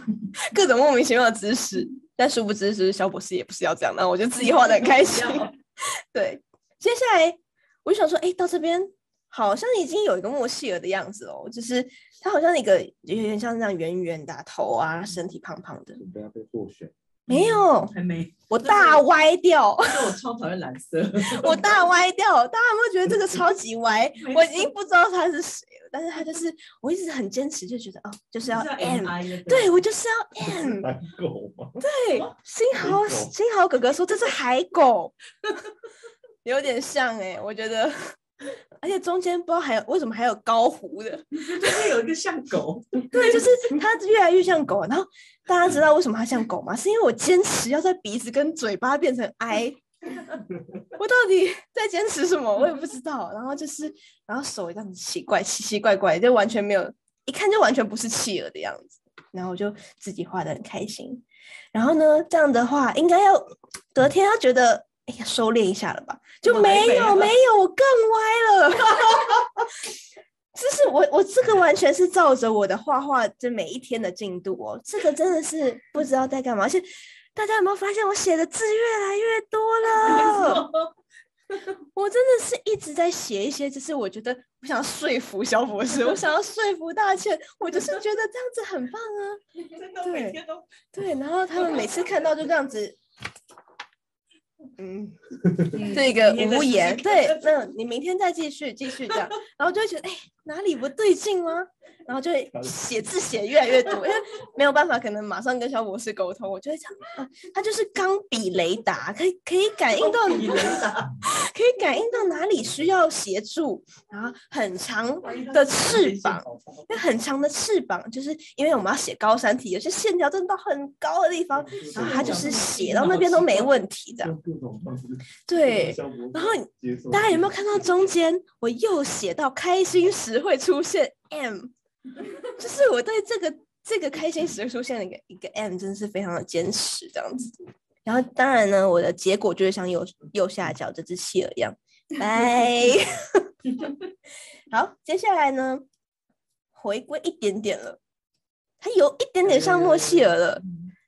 各种莫名其妙的知识，但殊不知是小博士也不是要这样，那我就自己画的很开心。对，接下来我就想说，哎，到这边好像已经有一个莫西尔的样子哦，就是他好像一个有点像那样圆圆的头啊，身体胖胖的。不要被落选。没有，还没，我大歪掉。我超讨厌蓝色，我大歪掉。大家有没有觉得这个超级歪？我已经不知道他是谁了，但是他就是我一直很坚持，就觉得哦，就是要 M，对，我就是要 M。海狗吗？对，新豪新豪哥哥说这是海狗，有点像哎，我觉得。而且中间不知道还有为什么还有高糊的，就是有一个像狗，对，就是它越来越像狗。然后大家知道为什么它像狗吗？是因为我坚持要在鼻子跟嘴巴变成 I，我到底在坚持什么？我也不知道。然后就是，然后手这样子奇怪，奇奇怪怪，就完全没有，一看就完全不是企鹅的样子。然后我就自己画的很开心。然后呢，这样的话应该要隔天要觉得。哎呀，收敛一下了吧？就没有没有，我更歪了。就是我我这个完全是照着我的画画，就每一天的进度哦。这个真的是不知道在干嘛。而且大家有没有发现，我写的字越来越多了？我真的是一直在写一些，就是我觉得我想要说服肖博士，我想要说服大倩，我就是觉得这样子很棒啊。真的每天都对，然后他们每次看到就这样子。嗯，这个无言。对，那你明天再继续，继续这样，然后就会觉得，哎，哪里不对劲吗？然后就会写字写越来越多，因为没有办法，可能马上跟肖博士沟通，我就会讲，啊，他就是钢笔雷达，可以可以感应到你，可以感应到哪里需要协助，然后很长的翅膀，因为很长的翅膀，就是因为我们要写高山体，有些线条真的到很高的地方，然后他就是写到那边都没问题的。对，然后大家有没有看到中间我又写到开心时会出现 M？就是我对这个这个开心时出现了一个一个 M，真的是非常的坚持这样子。然后当然呢，我的结果就是像右右下角这只企鹅一样，拜。好，接下来呢，回归一点点了，它有一点点像莫西尔了，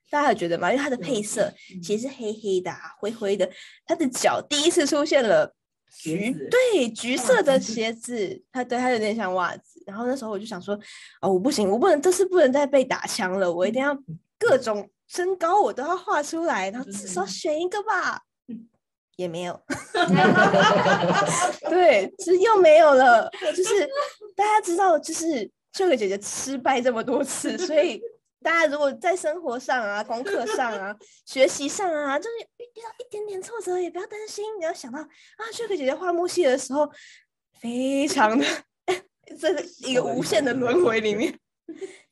大家有觉得吗？因为它的配色其实是黑黑的、啊、灰灰的，它的脚第一次出现了。橘对橘色的鞋子，它对它有点像袜子。然后那时候我就想说，哦，我不行，我不能，这次不能再被打枪了，我一定要各种身高我都要画出来，然后至少选一个吧。也没有，对，其实又没有了。就是大家知道，就是这个姐姐失败这么多次，所以。大家如果在生活上啊、功课上啊、学习上啊，就是遇到一点点挫折，也不要担心。你要想到啊，这个姐姐画木系的时候，非常的 这个一个无限的轮回里面，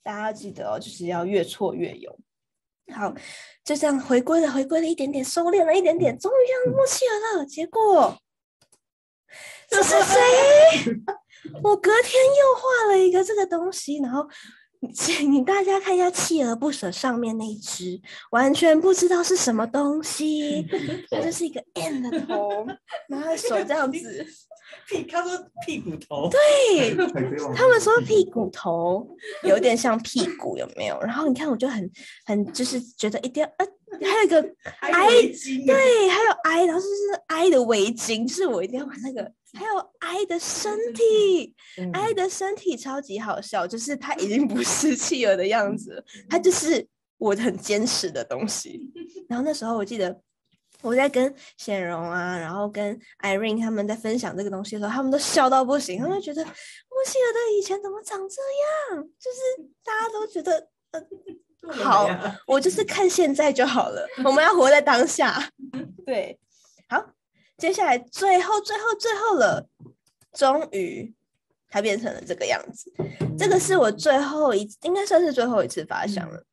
大家要记得哦，就是要越挫越勇。好，就这样回归了，回归了一点点，收敛了一点点，终于让默契尔了。结果 这是谁？我隔天又画了一个这个东西，然后。请你大家看一下，锲而不舍上面那一只，完全不知道是什么东西。它就是一个 M 的头，然后手这样子。屁，他说屁股头。对，他们说屁股头有点像屁股，有没有？然后你看，我就很很就是觉得一定要呃，还有一个 I，对，还有 I，然后就是 I 的围巾，是我一定要把那个。还有 I 的身体、嗯、，I 的身体超级好笑，就是他已经不是企鹅的样子，他就是我很坚持的东西。然后那时候我记得我在跟显荣啊，然后跟 Irene 他们在分享这个东西的时候，他们都笑到不行，他们觉得默契鹅的以前怎么长这样？就是大家都觉得呃好，我就是看现在就好了，我们要活在当下。对，好。接下来，最后、最后、最后了，终于，它变成了这个样子。这个是我最后一，应该算是最后一次发想了。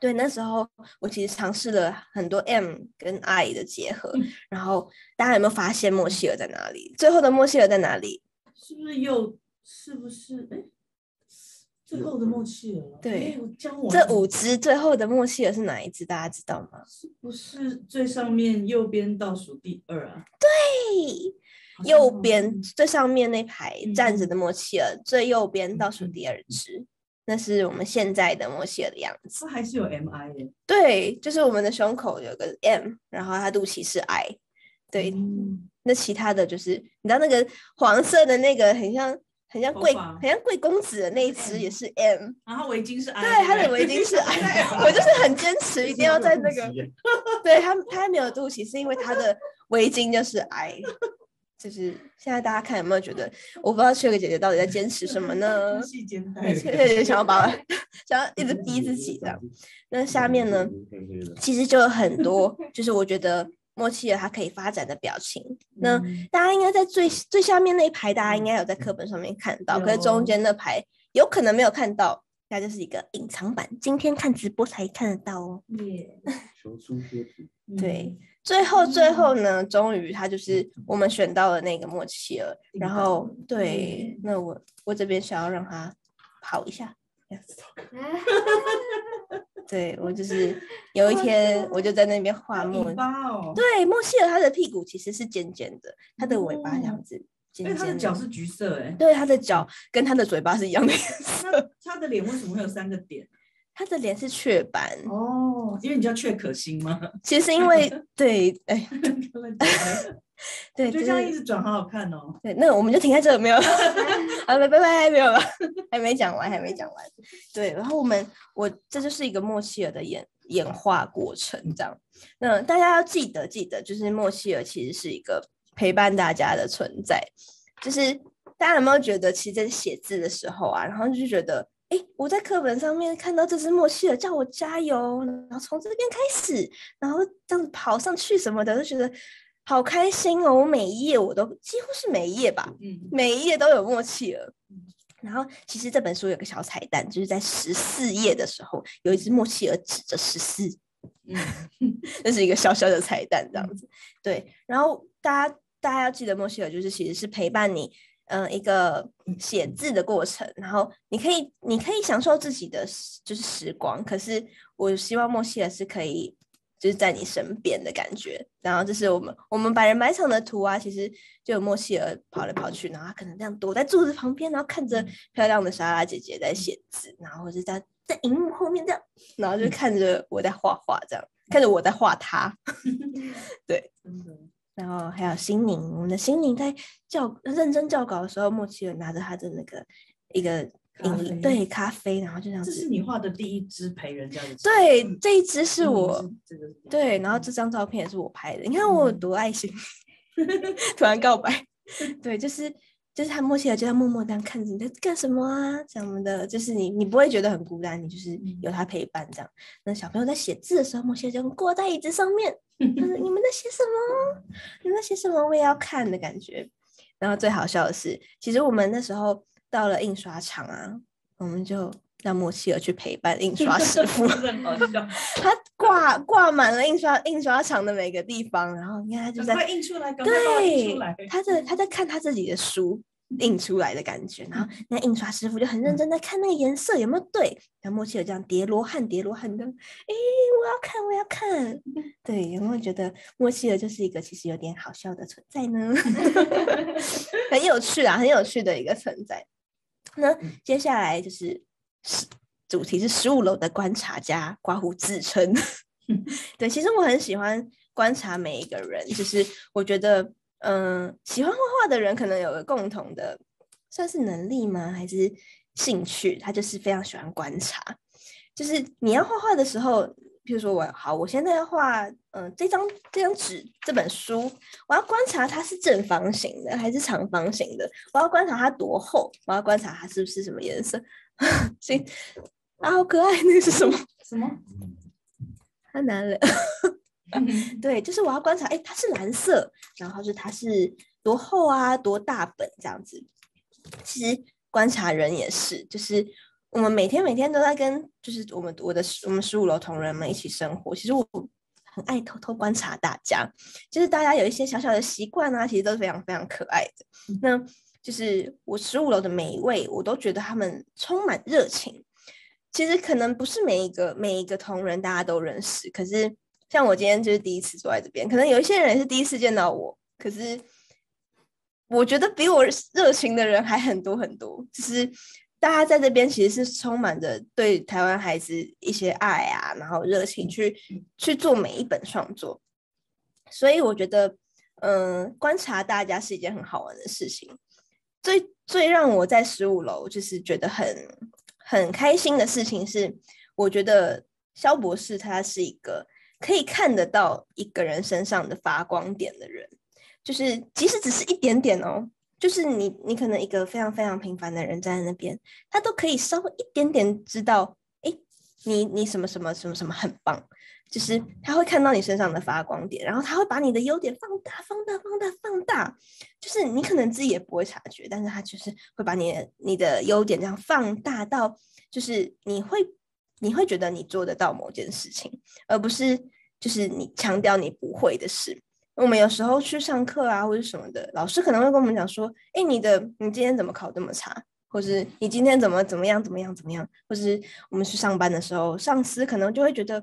对，那时候我其实尝试了很多 M 跟 I 的结合，然后大家有没有发现默契鹅在哪里？最后的默契鹅在哪里？是不是又？是不是？哎。最后的默契了，对，这五只最后的默契了是哪一只？大家知道吗？是不是最上面右边倒数第二啊？对，右边最上面那排站着的默契了，嗯、最右边倒数第二只，嗯，那是我们现在的默契鹅的样子。它还是有 M I 耶？对，就是我们的胸口有个 M，然后它肚脐是 I。对，嗯，那其他的就是你知道那个黄色的那个很像。很像贵，很像贵公子的那一只也是 M，然后围巾是 I，对，他的围巾是 I，我就是很坚持一定要在那个，对他他还没有肚脐，是因为他的围巾就是 I，就是现在大家看有没有觉得，我不知道雀个姐姐到底在坚持什么呢？雀个姐姐想要把，想要一直逼自己这样，那下面呢，其实就有很多，就是我觉得。默契了它可以发展的表情，那大家应该在最最下面那一排，大家应该有在课本上面看到，可是中间那排有可能没有看到，那就是一个隐藏版，今天看直播才看得到哦。耶，求出对，最后最后呢，终于他就是我们选到了那个默契了，然后对，那我我这边想要让他跑一下。对，我就 是有一天，我就在那边画默，哦、对，莫西尔它的屁股其实是尖尖的，它的尾巴这样子尖尖的，它的脚是橘色哎，对，它的脚跟它的嘴巴是一样的颜色。它的脸为什么会有三个点？它的脸是雀斑哦，因为你叫雀可心吗？其实因为 对，哎。对，就这样一直转，好好看哦。对，那我们就停在这，没有了。好，拜拜，没有了，还没讲完，还没讲完。对，然后我们，我这就是一个默契尔的演演化过程，这样。那大家要记得，记得，就是默契尔其实是一个陪伴大家的存在。就是大家有没有觉得，其实在写字的时候啊，然后就觉得，哎，我在课本上面看到这只默契尔，叫我加油，然后从这边开始，然后这样子跑上去什么的，就觉得。好开心哦！我每一页我都几乎是每一页吧，嗯，每一页都有默契了。然后其实这本书有个小彩蛋，就是在十四页的时候，有一只默契鹅指着十四，嗯，那是一个小小的彩蛋，这样子。对，然后大家大家要记得，默契尔就是其实是陪伴你，嗯、呃，一个写字的过程。然后你可以你可以享受自己的就是时光，可是我希望默契尔是可以。就是在你身边的感觉，然后这是我们我们百人百场的图啊，其实就有莫契尔跑来跑去，然后他可能这样躲在柱子旁边，然后看着漂亮的莎拉姐姐在写字，然后或者在在荧幕后面这样，然后就看着我在画画这样，看着我在画他，对，然后还有心宁，我们的心宁在教认真教稿的时候，莫契尔拿着他的那个一个。饮对咖啡，然后就这样子。这是你画的第一支陪人家的。对，这一支是我。是这个。对，然后这张照片也是我拍的。你看我有多爱心，嗯、突然告白。对，就是就是他默契的，就在默默这样看着你在干什么啊，什么的。就是你你不会觉得很孤单，你就是有他陪伴这样。那小朋友在写字的时候，默契鹅就挂在椅子上面，就是：“你们在写什么？你们在写什么？我也要看的感觉。”然后最好笑的是，其实我们那时候。到了印刷厂啊，我们就让莫契尔去陪伴印刷师傅。他挂挂满了印刷印刷厂的每个地方，然后你看他就在印出来，赶快把我印出来。他在他在看他自己的书。印出来的感觉，然后那印刷师傅就很认真在看那个颜色有没有对，然后莫契尔这样叠罗汉叠罗汉的，哎，我要看我要看，对，有没有觉得莫契尔就是一个其实有点好笑的存在呢？很有趣啊，很有趣的一个存在。那接下来就是十主题是十五楼的观察家刮胡自称，对，其实我很喜欢观察每一个人，就是我觉得。嗯，喜欢画画的人可能有个共同的，算是能力吗？还是兴趣？他就是非常喜欢观察。就是你要画画的时候，譬如说我好，我现在要画，嗯，这张这张纸这本书，我要观察它是正方形的还是长方形的，我要观察它多厚，我要观察它是不是什么颜色。行，啊，好可爱，那是什么？什么？太难了。对，就是我要观察，哎，它是蓝色，然后是它是多厚啊，多大本这样子。其实观察人也是，就是我们每天每天都在跟，就是我们我的我们十五楼同仁们一起生活。其实我很爱偷偷观察大家，就是大家有一些小小的习惯啊，其实都是非常非常可爱的。那就是我十五楼的每一位，我都觉得他们充满热情。其实可能不是每一个每一个同仁大家都认识，可是。像我今天就是第一次坐在这边，可能有一些人也是第一次见到我，可是我觉得比我热情的人还很多很多。就是大家在这边其实是充满着对台湾孩子一些爱啊，然后热情去去做每一本创作。所以我觉得，嗯、呃，观察大家是一件很好玩的事情。最最让我在十五楼就是觉得很很开心的事情是，我觉得萧博士他是一个。可以看得到一个人身上的发光点的人，就是即使只是一点点哦，就是你你可能一个非常非常平凡的人站在那边，他都可以稍微一点点知道，哎，你你什么什么什么什么很棒，就是他会看到你身上的发光点，然后他会把你的优点放大放大放大放大，就是你可能自己也不会察觉，但是他就是会把你你的优点这样放大到，就是你会。你会觉得你做得到某件事情，而不是就是你强调你不会的事。我们有时候去上课啊，或者什么的，老师可能会跟我们讲说：“哎，你的你今天怎么考这么差？或是你今天怎么怎么样怎么样怎么样？”或是我们去上班的时候，上司可能就会觉得：“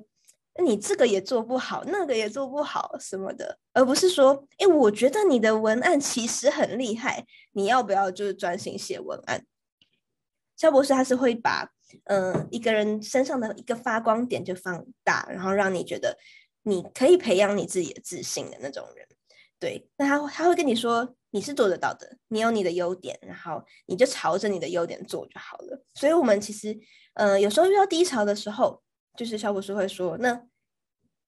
你这个也做不好，那个也做不好什么的。”而不是说：“哎，我觉得你的文案其实很厉害，你要不要就是专心写文案？”肖博士他是会把。嗯、一个人身上的一个发光点就放大，然后让你觉得你可以培养你自己的自信的那种人。对，那他他会跟你说你是做得到的，你有你的优点，然后你就朝着你的优点做就好了。所以，我们其实，呃，有时候遇到低潮的时候，就是萧博士会说，那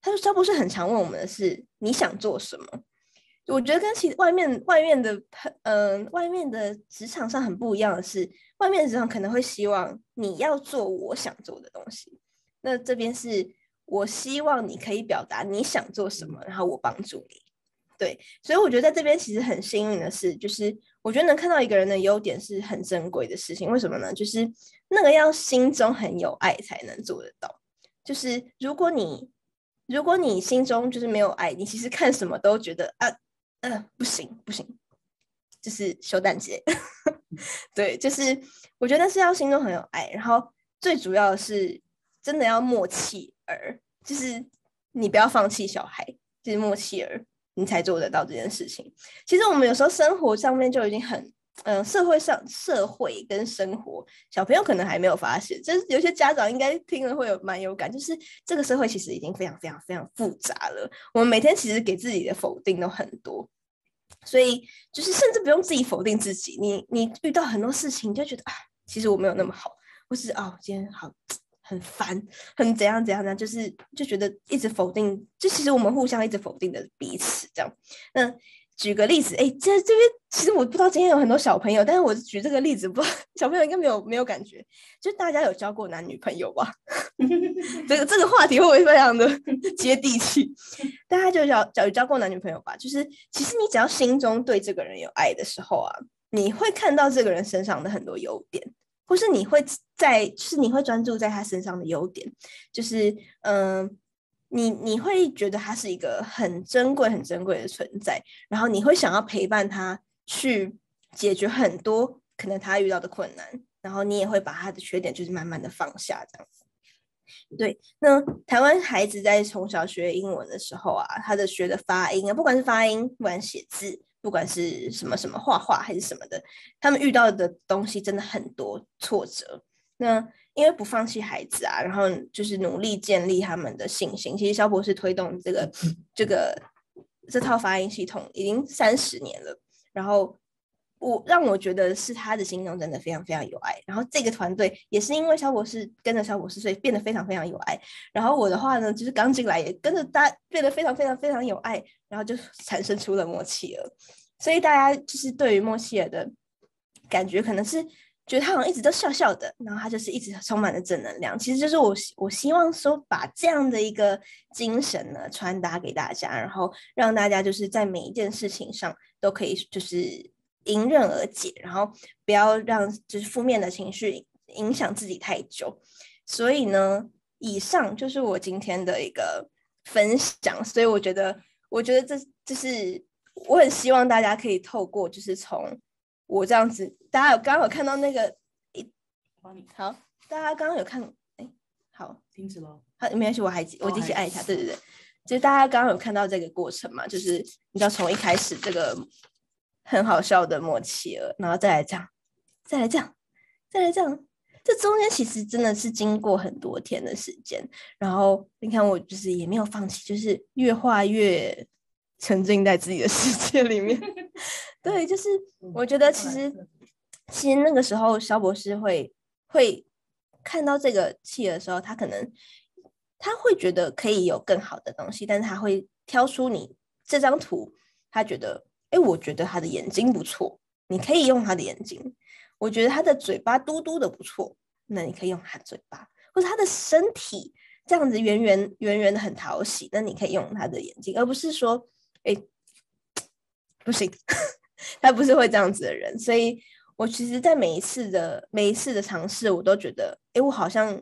他说萧博士很常问我们的是你想做什么？我觉得跟其外面外面的嗯、外面的职场上很不一样的是，外面的职场可能会希望你要做我想做的东西，那这边是我希望你可以表达你想做什么，然后我帮助你。对，所以我觉得在这边其实很幸运的是，就是我觉得能看到一个人的优点是很珍贵的事情。为什么呢？就是那个要心中很有爱才能做得到。就是如果你如果你心中就是没有爱，你其实看什么都觉得啊。嗯、呃，不行不行，就是修蛋姐，对，就是我觉得是要心中很有爱，然后最主要的是真的要默契儿，就是你不要放弃小孩，就是默契儿，你才做得到这件事情。其实我们有时候生活上面就已经很，嗯、社会上社会跟生活，小朋友可能还没有发现，就是有些家长应该听了会有蛮有感，就是这个社会其实已经非常非常非常复杂了，我们每天其实给自己的否定都很多。所以，就是甚至不用自己否定自己。你你遇到很多事情，你就觉得啊，其实我没有那么好，或是哦，今天好很烦，很怎样怎样呢？就是就觉得一直否定，就其实我们互相一直否定的彼此这样。那举个例子，哎，这这边其实我不知道今天有很多小朋友，但是我举这个例子，不知道小朋友应该没有没有感觉。就大家有交过男女朋友吧？这个这个话题会不会非常的 接地气？大家就交交交过男女朋友吧？就是其实你只要心中对这个人有爱的时候啊，你会看到这个人身上的很多优点，或是你会在，就是你会专注在他身上的优点，就是嗯、你你会觉得他是一个很珍贵、很珍贵的存在，然后你会想要陪伴他去解决很多可能他遇到的困难，然后你也会把他的缺点就是慢慢的放下，这样子。对，那台湾孩子在从小学英文的时候啊，他的学的发音啊，不管是发音，不管写字。不管是什么什么画画还是什么的，他们遇到的东西真的很多挫折。那因为不放弃孩子啊，然后就是努力建立他们的信心。其实肖博士推动这个这个这套发音系统已经三十年了，然后。我让我觉得是他的心中真的非常非常有爱，然后这个团队也是因为萧博士跟着萧博士，所以变得非常非常有爱。然后我的话呢，就是刚进来也跟着大家变得非常非常非常有爱，然后就产生出了默契了。所以大家就是对于默契尔的感觉，可能是觉得他好像一直都笑笑的，然后他就是一直充满了正能量。其实就是我我希望说把这样的一个精神呢传达给大家，然后让大家就是在每一件事情上都可以就是。迎刃而解，然后不要让就是负面的情绪影响自己太久。所以呢，以上就是我今天的一个分享。所以我觉得，我觉得这就是我很希望大家可以透过，就是从我这样子，大家有刚刚有看到那个，好，大家刚刚有看，哎，好，停止了，好，没关系，我还我继续按一下，对对对，就是大家刚刚有看到这个过程嘛，就是你知道从一开始这个。很好笑的默契了，然后再来这样，再来这样，再来这样，这中间其实真的是经过很多天的时间。然后你看，我就是也没有放弃，就是越画越沉浸在自己的 世界里面。对，就是我觉得其实，其实那个时候肖博士会会看到这个气的时候，他可能他会觉得可以有更好的东西，但是他会挑出你这张图，他觉得。哎，我觉得他的眼睛不错，你可以用他的眼睛。我觉得他的嘴巴嘟嘟的不错，那你可以用他嘴巴，或者他的身体这样子圆圆圆圆的很讨喜，那你可以用他的眼睛，而不是说，哎，不行，他不是会这样子的人。所以我其实，在每一次的每一次的尝试，我都觉得，哎，我好像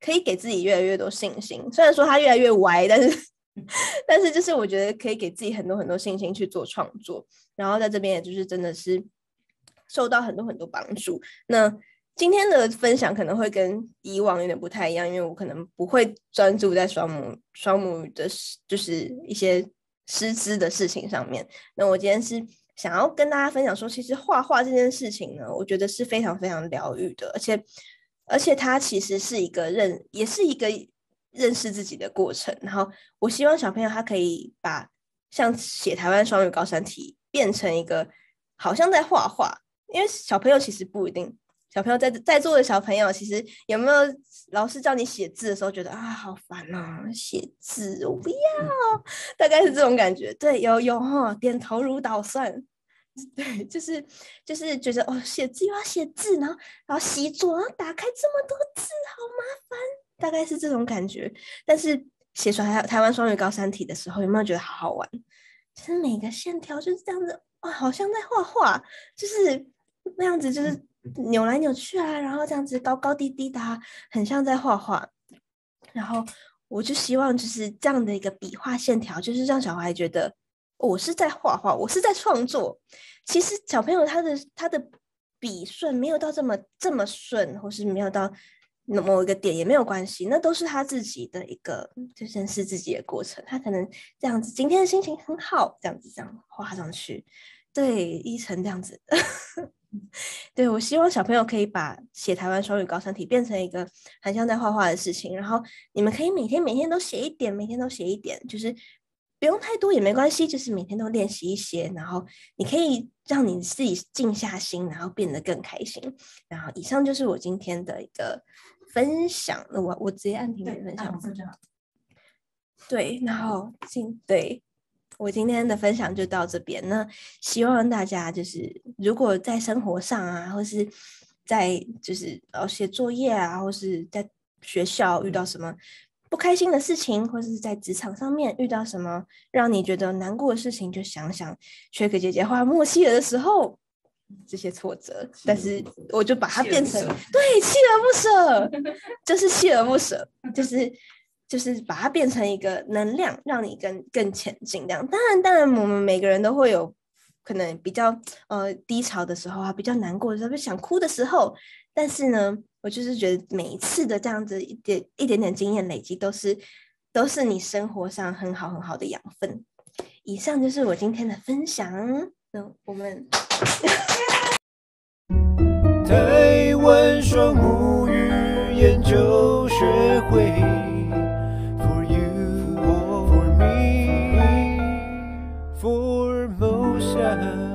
可以给自己越来越多信心。虽然说他越来越歪，但是。但是，就是我觉得可以给自己很多很多信心去做创作，然后在这边，也就是真的是受到很多很多帮助。那今天的分享可能会跟以往有点不太一样，因为我可能不会专注在双母双母的，就是一些师资的事情上面。那我今天是想要跟大家分享说，其实画画这件事情呢，我觉得是非常非常疗愈的，而且而且它其实是一个认，也是一个。认识自己的过程，然后我希望小朋友他可以把像写台湾双语高山体变成一个好像在画画，因为小朋友其实不一定，小朋友在在座的小朋友其实有没有老师叫你写字的时候觉得啊好烦啊，写字我不要，大概是这种感觉。对，有有哈，点头如捣蒜。对，就是就是觉得哦，写字又要写字，然后然后习作，然后打开这么多字，好麻烦。大概是这种感觉，但是写出来台湾双语高三体的时候，有没有觉得好好玩？其实每个线条就是这样子，哇，好像在画画，就是那样子，就是扭来扭去啊，然后这样子高高低低的，很像在画画。然后我就希望就是这样的一个笔画线条，就是让小孩觉得我是在画画，我是在创作。其实小朋友他的他的笔顺没有到这么这么顺，或是没有到。某一个点也没有关系，那都是他自己的一个就认识自己的过程。他可能这样子，今天的心情很好，这样子这样画上去，对，一成这样子。对，我希望小朋友可以把写台湾双语高三体变成一个很像在画画的事情，然后你们可以每天每天都写一点，每天都写一点，就是不用太多也没关系，就是每天都练习一些，然后你可以让你自己静下心，然后变得更开心。然后以上就是我今天的一个。分享，那我我直接按停止分享。对，然后今对我今天的分享就到这边。那希望大家就是，如果在生活上啊，或是在就是呃写作业啊，或是在学校遇到什么不开心的事情，或是在职场上面遇到什么让你觉得难过的事情，就想想 Check 姐姐画默契儿的时候，这些挫折，但是我就把它变成对锲而不舍，就是锲而不舍，就是就是把它变成一个能量，让你更更前进。这样，当然当然，我们每个人都会有可能比较呃低潮的时候啊，比较难过的时候，想哭的时候，但是呢，我就是觉得每一次的这样子一点一点点经验累积，都是都是你生活上很好很好的养分。以上就是我今天的分享。那我们台湾双母语研究学会，For you or for me，For 梦想。